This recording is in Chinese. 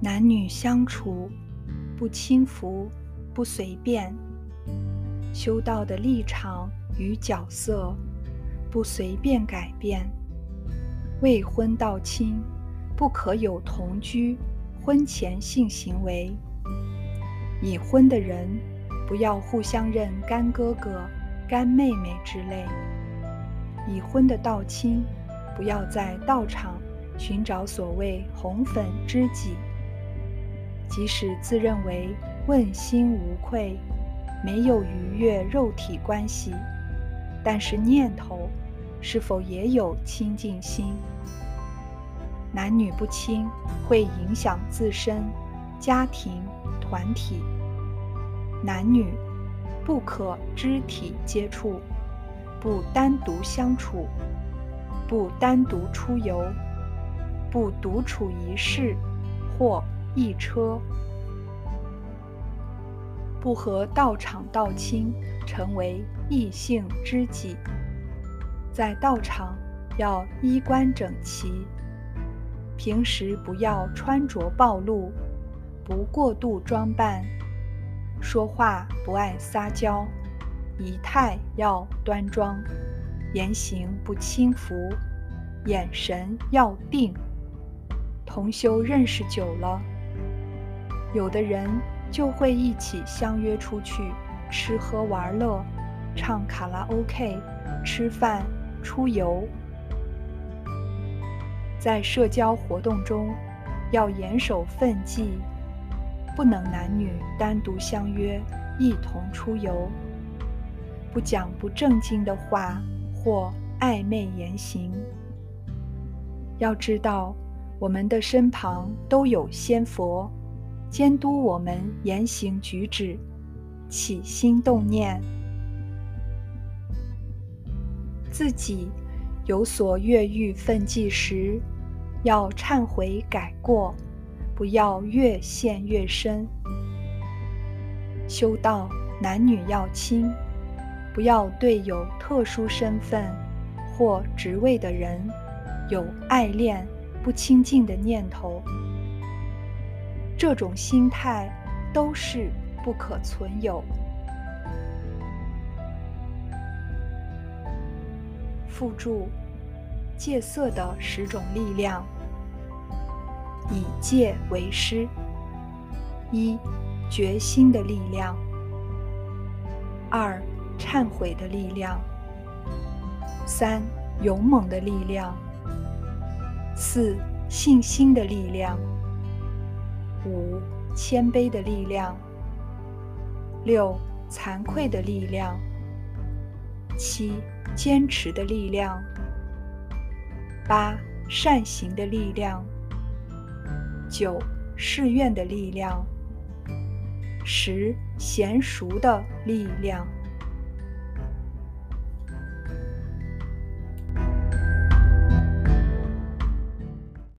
男女相处，不轻浮，不随便。修道的立场与角色，不随便改变。未婚道亲，不可有同居、婚前性行为。已婚的人，不要互相认干哥哥、干妹妹之类。已婚的道亲，不要在道场寻找所谓红粉知己。即使自认为问心无愧。没有逾越肉体关系，但是念头是否也有清净心？男女不亲会影响自身、家庭、团体。男女不可肢体接触，不单独相处，不单独出游，不独处一室或一车。不和道场道亲成为异性知己，在道场要衣冠整齐，平时不要穿着暴露，不过度装扮，说话不爱撒娇，仪态要端庄，言行不轻浮，眼神要定。同修认识久了，有的人。就会一起相约出去吃喝玩乐，唱卡拉 OK，吃饭、出游。在社交活动中，要严守分际，不能男女单独相约一同出游，不讲不正经的话或暧昧言行。要知道，我们的身旁都有仙佛。监督我们言行举止、起心动念，自己有所越狱奋际时，要忏悔改过，不要越陷越深。修道男女要亲，不要对有特殊身份或职位的人有爱恋、不亲近的念头。这种心态都是不可存有。附注：戒色的十种力量，以戒为师。一、决心的力量；二、忏悔的力量；三、勇猛的力量；四、信心的力量。五、谦卑的力量；六、惭愧的力量；七、坚持的力量；八、善行的力量；九、誓愿的力量；十、娴熟的力量。